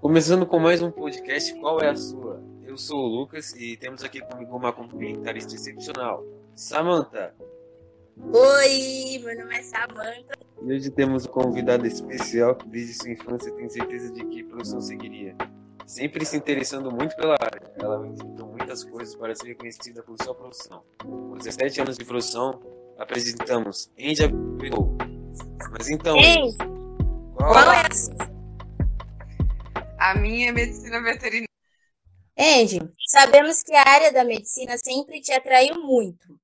Começando com mais um podcast, qual é a sua? Eu sou o Lucas e temos aqui comigo uma comentarista excepcional, Samantha. Oi, meu nome é Samantha. E hoje temos um convidado especial que desde sua infância tem certeza de que profissão seguiria. Sempre se interessando muito pela área, ela enfrentou muitas coisas para ser reconhecida por sua profissão. Com 17 anos de profissão, apresentamos Andy. Mas então, Ei, qual, qual é a sua? A minha é medicina veterinária. Andy, sabemos que a área da medicina sempre te atraiu muito.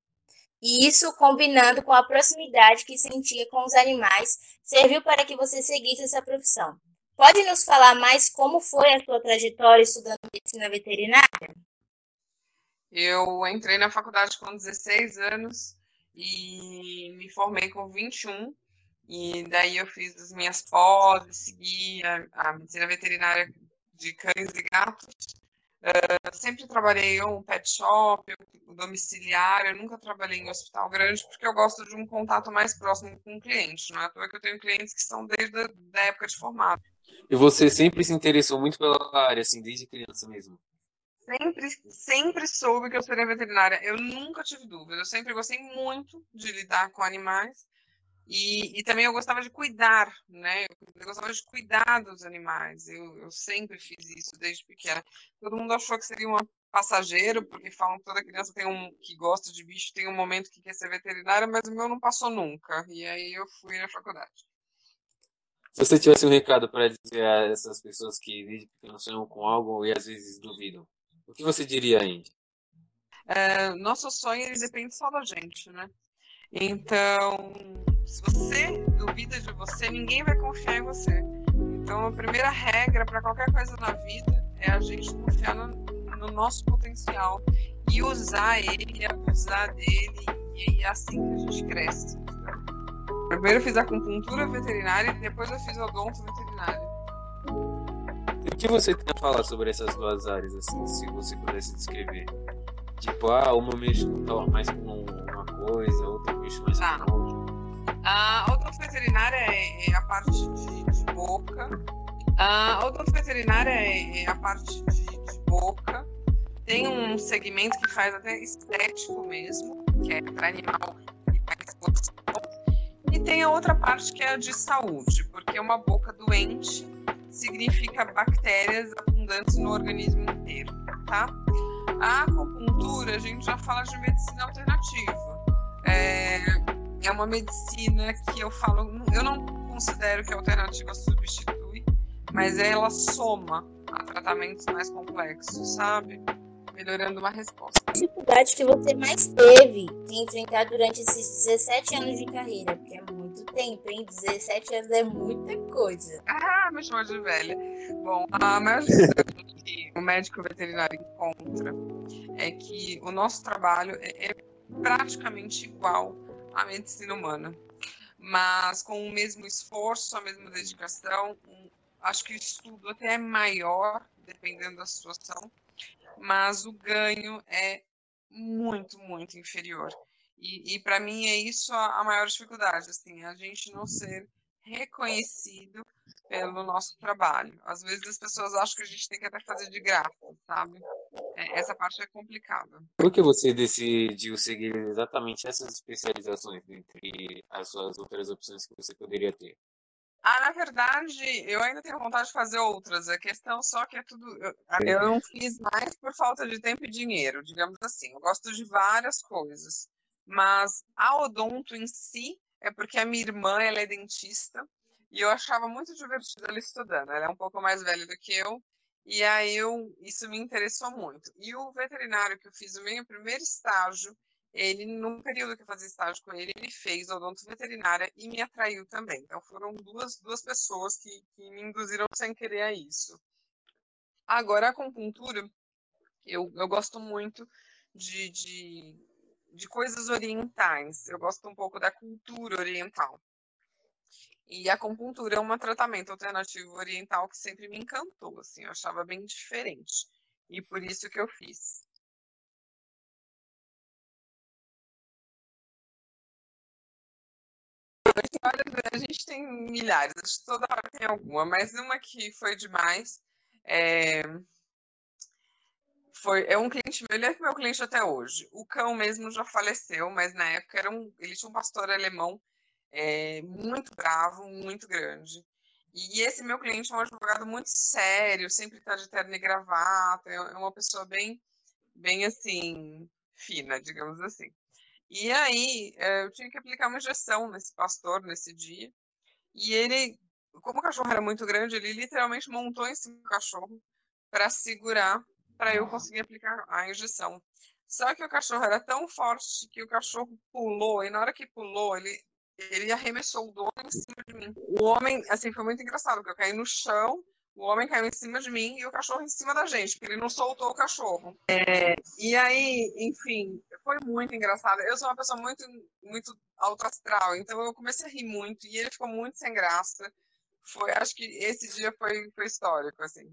E isso, combinando com a proximidade que sentia com os animais, serviu para que você seguisse essa profissão. Pode nos falar mais como foi a sua trajetória estudando medicina veterinária? Eu entrei na faculdade com 16 anos e me formei com 21. E daí eu fiz as minhas pós, segui a, a medicina veterinária de cães e gatos. Uh, sempre trabalhei em um pet shop, eu, domiciliar, eu nunca trabalhei em hospital grande porque eu gosto de um contato mais próximo com o cliente. Não é à toa que eu tenho clientes que são desde a da época de formato. E você sempre se interessou muito pela área, assim, desde criança mesmo? Sempre, sempre soube que eu seria veterinária. Eu nunca tive dúvida. Eu sempre gostei muito de lidar com animais. E, e também eu gostava de cuidar, né? Eu gostava de cuidar dos animais. Eu, eu sempre fiz isso desde pequena. Todo mundo achou que seria uma passageiro, porque falam que toda criança tem um que gosta de bicho, tem um momento que quer ser veterinária, mas o meu não passou nunca. E aí eu fui na faculdade. Se você tivesse um recado para dizer a essas pessoas que desde pequeno sonham com algo e às vezes duvidam, o que você diria, Andy? É, nosso sonho ele depende só da gente, né? Então, se você duvida de você, ninguém vai confiar em você. Então, a primeira regra para qualquer coisa na vida é a gente confiar no, no nosso potencial e usar ele, abusar dele, e é assim que a gente cresce. Primeiro eu fiz acupuntura veterinária e depois eu fiz odonto veterinária. O que você tem a falar sobre essas duas áreas, assim, se você pudesse descrever? Tipo, ah, uma mexe mais com uma coisa, outra mexe mais Tá. com outra. A odonto veterinária é, é a parte de, de boca. A odonto veterinária é, é a parte de, de boca. Tem um segmento que faz até estético mesmo, que é para animal e para. E tem a outra parte que é a de saúde, porque uma boca doente significa bactérias abundantes no organismo inteiro, tá? A acupuntura, a gente já fala de medicina alternativa. É, é uma medicina que eu falo, eu não considero que a alternativa substitui, mas ela soma a tratamentos mais complexos, sabe? Melhorando uma resposta. A dificuldade que você mais teve em enfrentar durante esses 17 anos de carreira? Porque é muito tempo, hein? 17 anos é muita coisa. Ah, me chamou de velha. Bom, a maior dificuldade que o médico veterinário encontra é que o nosso trabalho é, é praticamente igual à medicina humana, mas com o mesmo esforço, a mesma dedicação. um- acho que o estudo até é maior, dependendo da situação, mas o ganho é muito, muito inferior. E, e para mim é isso a, a maior dificuldade, assim, a gente não ser reconhecido pelo nosso trabalho. Às vezes as pessoas acham que a gente tem que até fazer de graça, sabe? É, essa parte é complicada. Por que você decidiu seguir exatamente essas especializações entre as suas outras opções que você poderia ter? Ah, na verdade, eu ainda tenho vontade de fazer outras. A questão só que é tudo. Eu, eu não fiz mais por falta de tempo e dinheiro, digamos assim. Eu gosto de várias coisas. Mas a odonto em si é porque a minha irmã ela é dentista e eu achava muito divertido ela estudando. Ela é um pouco mais velha do que eu. E aí eu, isso me interessou muito. E o veterinário que eu fiz o meu primeiro estágio, ele, no período que eu fazia estágio com ele, ele fez odonto veterinária e me atraiu também. Então foram duas, duas pessoas que, que me induziram sem querer a isso. Agora, a acupuntura, eu, eu gosto muito de, de, de coisas orientais. Eu gosto um pouco da cultura oriental. E a acupuntura é um tratamento alternativo oriental que sempre me encantou, assim, eu achava bem diferente. E por isso que eu fiz. A gente tem milhares, acho que toda hora tem alguma, mas uma que foi demais. É... Foi, é um cliente meu, ele é meu cliente até hoje. O cão mesmo já faleceu, mas na época era um, ele tinha um pastor alemão é, muito bravo, muito grande. E esse meu cliente é um advogado muito sério, sempre está de terno e gravata, é, é uma pessoa bem, bem assim, fina, digamos assim. E aí, é, eu tinha que aplicar uma injeção nesse pastor nesse dia. E ele, como o cachorro era muito grande, ele literalmente montou em cima do cachorro para segurar, para eu conseguir aplicar a injeção. Só que o cachorro era tão forte que o cachorro pulou, e na hora que pulou, ele ele arremessou o dono em cima de mim. O homem, assim, foi muito engraçado, porque eu caí no chão, o homem caiu em cima de mim e o cachorro em cima da gente, porque ele não soltou o cachorro. É, e aí, enfim, foi muito engraçado. Eu sou uma pessoa muito, muito alto astral, então eu comecei a rir muito e ele ficou muito sem graça. Foi, acho que esse dia foi, foi histórico, assim.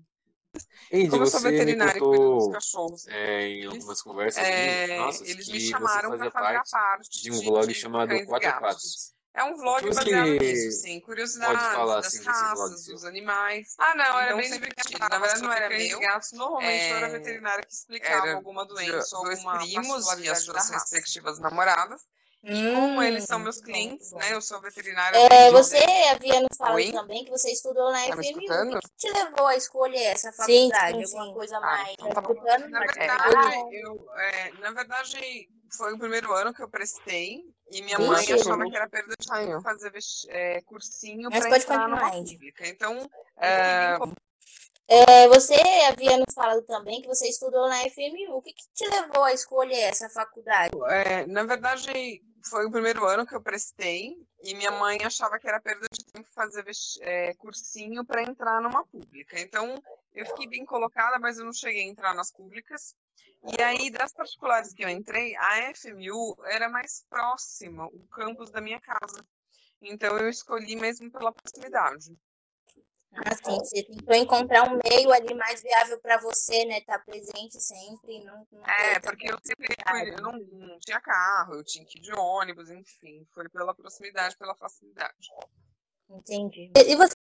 Andy, Como eu sou veterinário e cuido dos cachorros. É, em algumas conversas, é, nossa, eles me chamaram para fazer parte de um vlog de, chamado Quatro Patas. É um vlog baseado nisso, sim. Curiosidades das assim, raças, dos animais. Ah, não, era bem divertido. Na verdade, não era meu. gatos, normalmente é... eu era veterinária que explicava era alguma doença ou alguma primos e as suas respectivas namoradas. E como eles são meus clientes, né? Eu sou veterinária. É, você havia nos falado Oi? também que você estudou na tá FMU. O que te levou a escolher essa faculdade? Sim, sim, Alguma coisa ah, mais? Então tá na, verdade, eu, é, na verdade, foi o primeiro ano que eu prestei e minha mãe achava que era perda de tempo fazer é, cursinho para entrar numa pública. Então, é, é, você havia nos falado também que você estudou na FMU. O que, que te levou a escolher essa faculdade? É, na verdade, foi o primeiro ano que eu prestei e minha mãe achava que era perda de tempo fazer é, cursinho para entrar numa pública. Então, eu fiquei bem colocada, mas eu não cheguei a entrar nas públicas. E aí, das particulares que eu entrei, a FMU era mais próxima, o campus da minha casa. Então, eu escolhi mesmo pela proximidade. Assim, você tentou encontrar um meio ali mais viável para você, né? Estar tá presente sempre. Não, não é, porque eu sempre fui, eu não, não, tinha carro, eu tinha que ir de ônibus, enfim. Foi pela proximidade, pela facilidade. Entendi. E você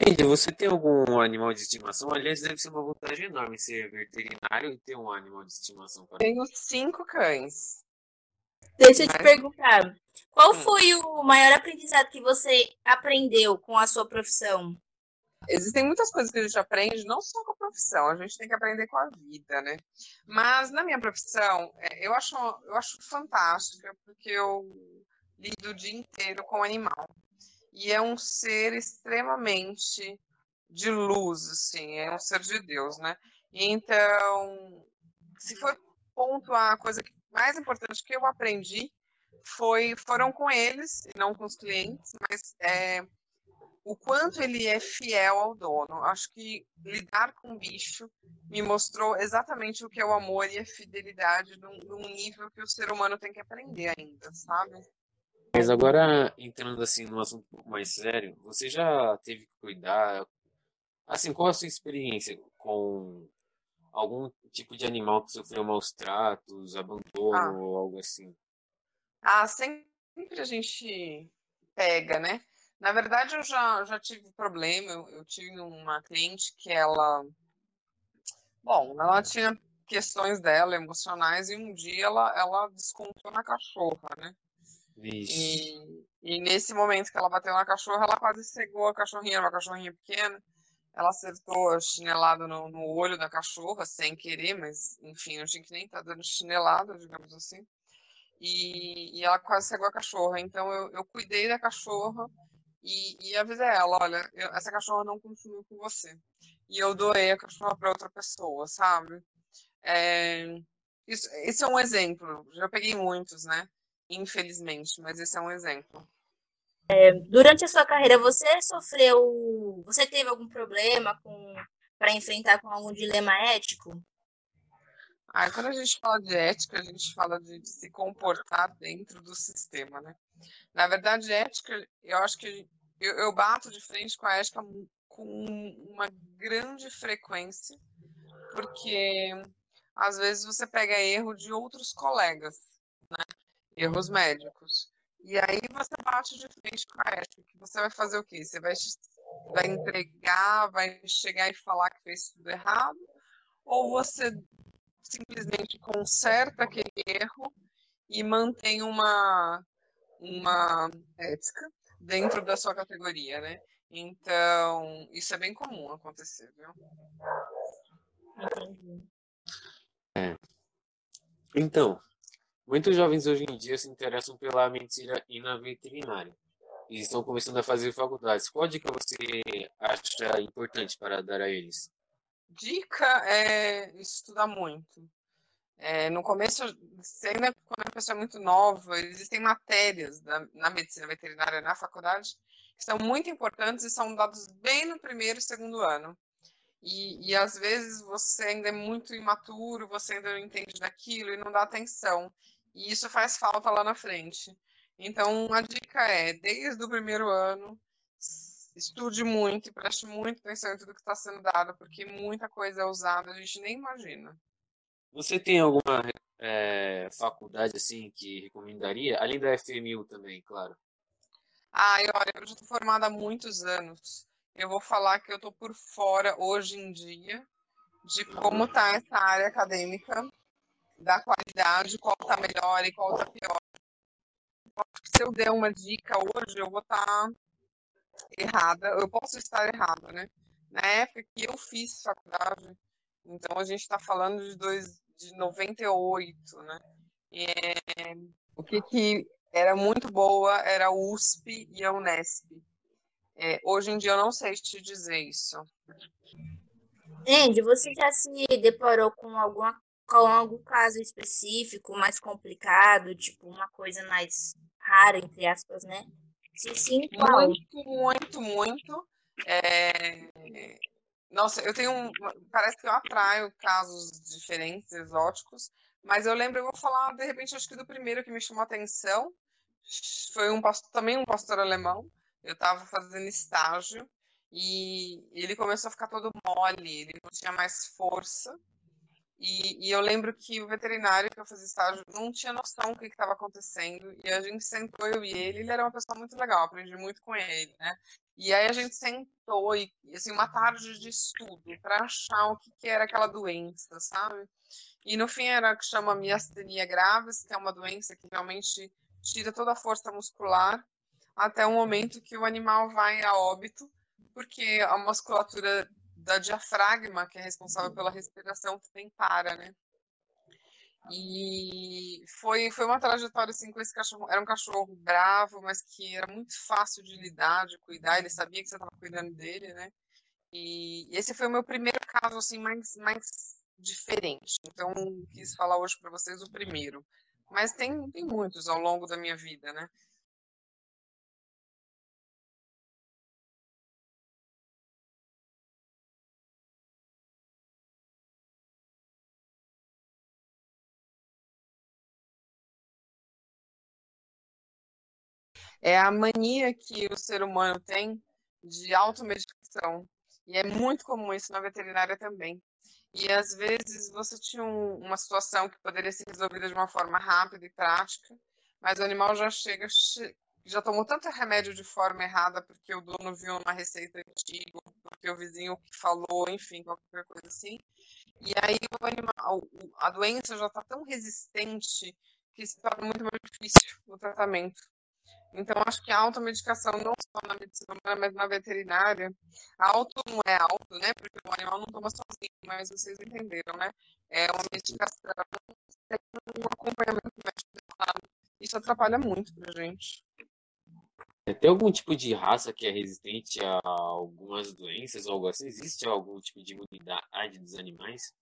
Andy, você tem algum animal de estimação? Aliás, deve ser uma vantagem enorme ser veterinário e ter um animal de estimação. Para... Tenho cinco cães. Deixa eu te perguntar, qual hum. foi o maior aprendizado que você aprendeu com a sua profissão? Existem muitas coisas que a gente aprende, não só com a profissão, a gente tem que aprender com a vida, né? Mas na minha profissão, é, eu acho, eu acho fantástica, porque eu lido o dia inteiro com animal e é um ser extremamente de luz, assim, é um ser de Deus, né? Então, se for pontuar a coisa mais importante que eu aprendi foi foram com eles e não com os clientes, mas é, o quanto ele é fiel ao dono. Acho que lidar com o bicho me mostrou exatamente o que é o amor e a fidelidade num, num nível que o ser humano tem que aprender ainda, sabe? Mas agora, entrando assim num assunto um pouco mais sério, você já teve que cuidar, assim, qual a sua experiência com algum tipo de animal que sofreu maus tratos, abandono ah. ou algo assim? Ah, sempre a gente pega, né? Na verdade, eu já, já tive problema. Eu, eu tive uma cliente que ela. Bom, ela tinha questões dela emocionais e um dia ela, ela descontou na cachorra, né? E, e, nesse momento que ela bateu na cachorra, ela quase cegou a cachorrinha, uma cachorrinha pequena. Ela acertou a chinelada no, no olho da cachorra, sem querer, mas enfim, não tinha que nem estar tá dando chinelada, digamos assim. E, e, ela quase cegou a cachorra. Então eu, eu cuidei da cachorra e, e avisei ela: olha, eu, essa cachorra não continua com você. E eu doei a cachorra para outra pessoa, sabe? É, isso, esse é um exemplo. Já peguei muitos, né? Infelizmente, mas esse é um exemplo. é, durante a sua carreira, você sofreu. Você teve algum problema com para enfrentar com algum dilema ético? Ah, quando a gente fala de ética, a gente fala de, de, se comportar dentro do sistema, né? Na verdade, ética, eu acho que eu, eu bato de frente com a ética com uma grande frequência, porque às vezes você pega erro de outros colegas? Erros médicos. E aí você bate de frente com a ética. Você vai fazer o quê? Você vai, vai entregar, vai chegar e falar que fez tudo errado? Ou você simplesmente conserta aquele erro e mantém uma, uma ética dentro da sua categoria, né? Então, isso é bem comum acontecer, viu? Entendi. É. Então, muitos jovens hoje em dia se interessam pela medicina na veterinária e estão começando a fazer faculdades. Qual dica você acha importante para dar a eles? Dica é estudar muito. É, no começo, ainda quando a pessoa é muito nova, existem matérias da, na medicina veterinária na faculdade que são muito importantes e são dados bem no primeiro e segundo ano. E, e às vezes você ainda é muito imaturo, você ainda não entende daquilo e não dá atenção. E isso faz falta lá na frente. Então, a dica é, desde o primeiro ano, estude muito e preste muita atenção em tudo que está sendo dado, porque muita coisa é usada, a gente nem imagina. Você tem alguma é, faculdade assim que recomendaria? Além da FMU também, claro. Ah, eu, olha, eu já estou formada há muitos anos. Eu vou falar que eu estou por fora hoje em dia de como está essa área acadêmica, da qualidade, qual está melhor e qual está pior. Se eu der uma dica hoje, eu vou estar tá errada. Eu posso estar errada, né? Na época que eu fiz faculdade, então a gente está falando de, dois, de 98, né? É, o que, que era muito boa era a USP e a Unesp. É, hoje em dia eu não sei te dizer isso. Andy, você já se deparou com alguma com algum caso específico mais complicado, tipo uma coisa mais rara, entre aspas, né? Se sim, qual? Muito, muito, muito. É... Nossa, eu tenho um. Parece que eu atraio casos diferentes, exóticos, mas eu lembro, eu vou falar, de repente, acho que do primeiro que me chamou a atenção. Foi um pastor, também um pastor alemão. Eu estava fazendo estágio e ele começou a ficar todo mole, ele não tinha mais força. E, e, eu lembro que o veterinário que eu fazia estágio não tinha noção do que estava acontecendo. E a gente sentou, eu e ele, ele era uma pessoa muito legal, aprendi muito com ele, né? E aí a gente sentou e, assim, uma tarde de estudo para achar o que, que, era aquela doença, sabe? E no fim era o que chama miastenia graves, que é uma doença que realmente tira toda a força muscular até o momento que o animal vai a óbito, porque a musculatura da diafragma, que é responsável pela respiração, também para, né? E foi, foi uma trajetória assim com esse cachorro. Era um cachorro bravo, mas que era muito fácil de lidar, de cuidar. Ele sabia que você estava cuidando dele, né? E esse foi o meu primeiro caso assim mais, mais diferente. Então, quis falar hoje para vocês o primeiro. Mas tem, tem muitos ao longo da minha vida, né? É a mania que o ser humano tem de automedicação. E é muito comum isso na veterinária também. E às vezes você tinha um, uma situação que poderia ser resolvida de uma forma rápida e prática, mas o animal já chega, já tomou tanto remédio de forma errada porque o dono viu uma receita antiga, porque o vizinho falou, enfim, qualquer coisa assim. E aí o animal, a doença já está tão resistente que se torna muito mais difícil o tratamento. Então, acho que a automedicação, não só na medicina humana, mas na veterinária, auto não é auto, né? Porque o animal não toma sozinho, mas vocês entenderam, né? É uma medicação, tem um acompanhamento médico. Isso atrapalha muito pra gente. É, tem algum tipo de raça que é resistente a algumas doenças ou algo assim? Existe algum tipo de imunidade dos animais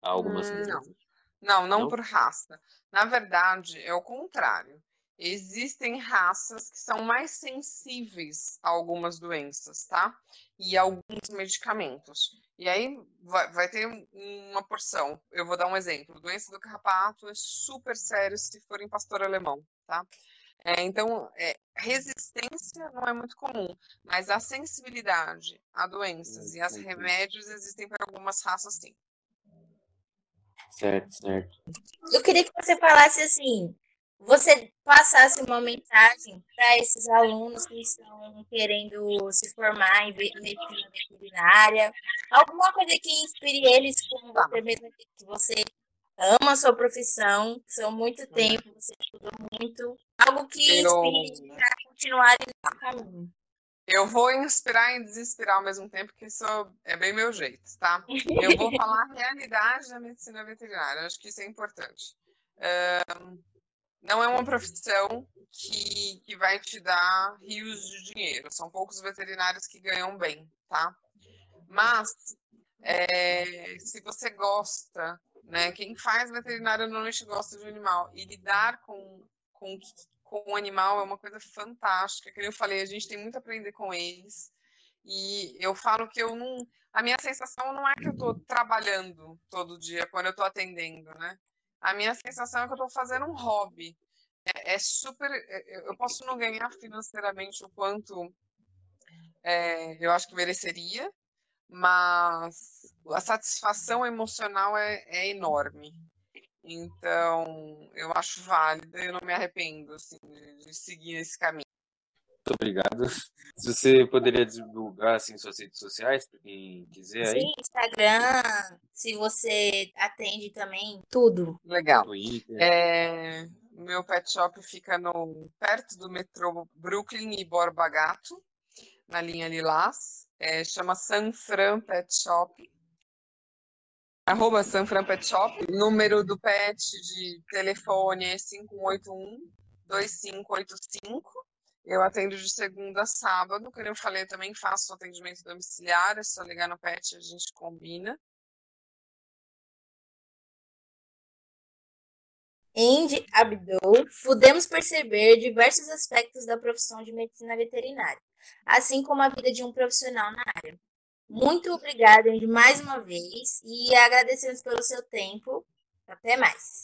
a algumas hum, não. não. Não, não, por raça. Na verdade, é o contrário existem raças que são mais sensíveis a algumas doenças, tá? E a alguns medicamentos. E aí vai, vai, ter uma porção. Eu vou dar um exemplo. Doença do carrapato é super sério se for em pastor alemão, tá? É, então, é, resistência não é muito comum, mas a sensibilidade a doenças e a remédios existem para algumas raças, sim. Certo, certo. Eu queria que você falasse assim, você passasse uma mensagem para esses alunos que estão querendo se formar em medicina veterinária, alguma coisa que inspire eles, como você mesmo que você ama a sua profissão, são muito tempo, você estudou muito, algo que inspire para continuar nesse caminho. Eu vou inspirar e desesperar ao mesmo tempo, que isso é bem meu jeito, tá? Eu vou falar a realidade da medicina veterinária, acho que isso é importante. Um, não é uma profissão que, que vai te dar rios de dinheiro. São poucos veterinários que ganham bem, tá? Mas é, se você gosta, né? Quem faz veterinário normalmente gosta de animal e lidar com, com, com o animal é uma coisa fantástica. Como eu falei, a gente tem muito a aprender com eles. E eu falo que eu não. A minha sensação não é que eu estou trabalhando todo dia quando eu estou atendendo, né? A minha sensação é que eu estou fazendo um hobby. É, é, super. É, eu posso não ganhar financeiramente o quanto é, eu acho que mereceria, mas a satisfação emocional é, é enorme. Então, eu acho válida, eu não me arrependo assim, de, de seguir esse caminho. Muito obrigado. Se você poderia divulgar assim, suas redes sociais para quem quiser aí. Sim, Instagram, se você atende também, tudo. Legal. Twitter. É, meu pet shop fica no, perto do metrô Brooklyn e Borba Gato, na linha Lilás. É, chama Sanfran Pet Shop. Arroba Sanfran Pet Shop. Número do pet de telefone é 5181 2585 eu atendo de segunda a sábado, como eu falei, eu também faço atendimento domiciliar, é só ligar no PET, a gente combina. Andy Abdou, pudemos perceber diversos aspectos da profissão de medicina veterinária, assim como a vida de um profissional na área. Muito obrigada, Andy, mais uma vez, e agradecemos pelo seu tempo. Até mais.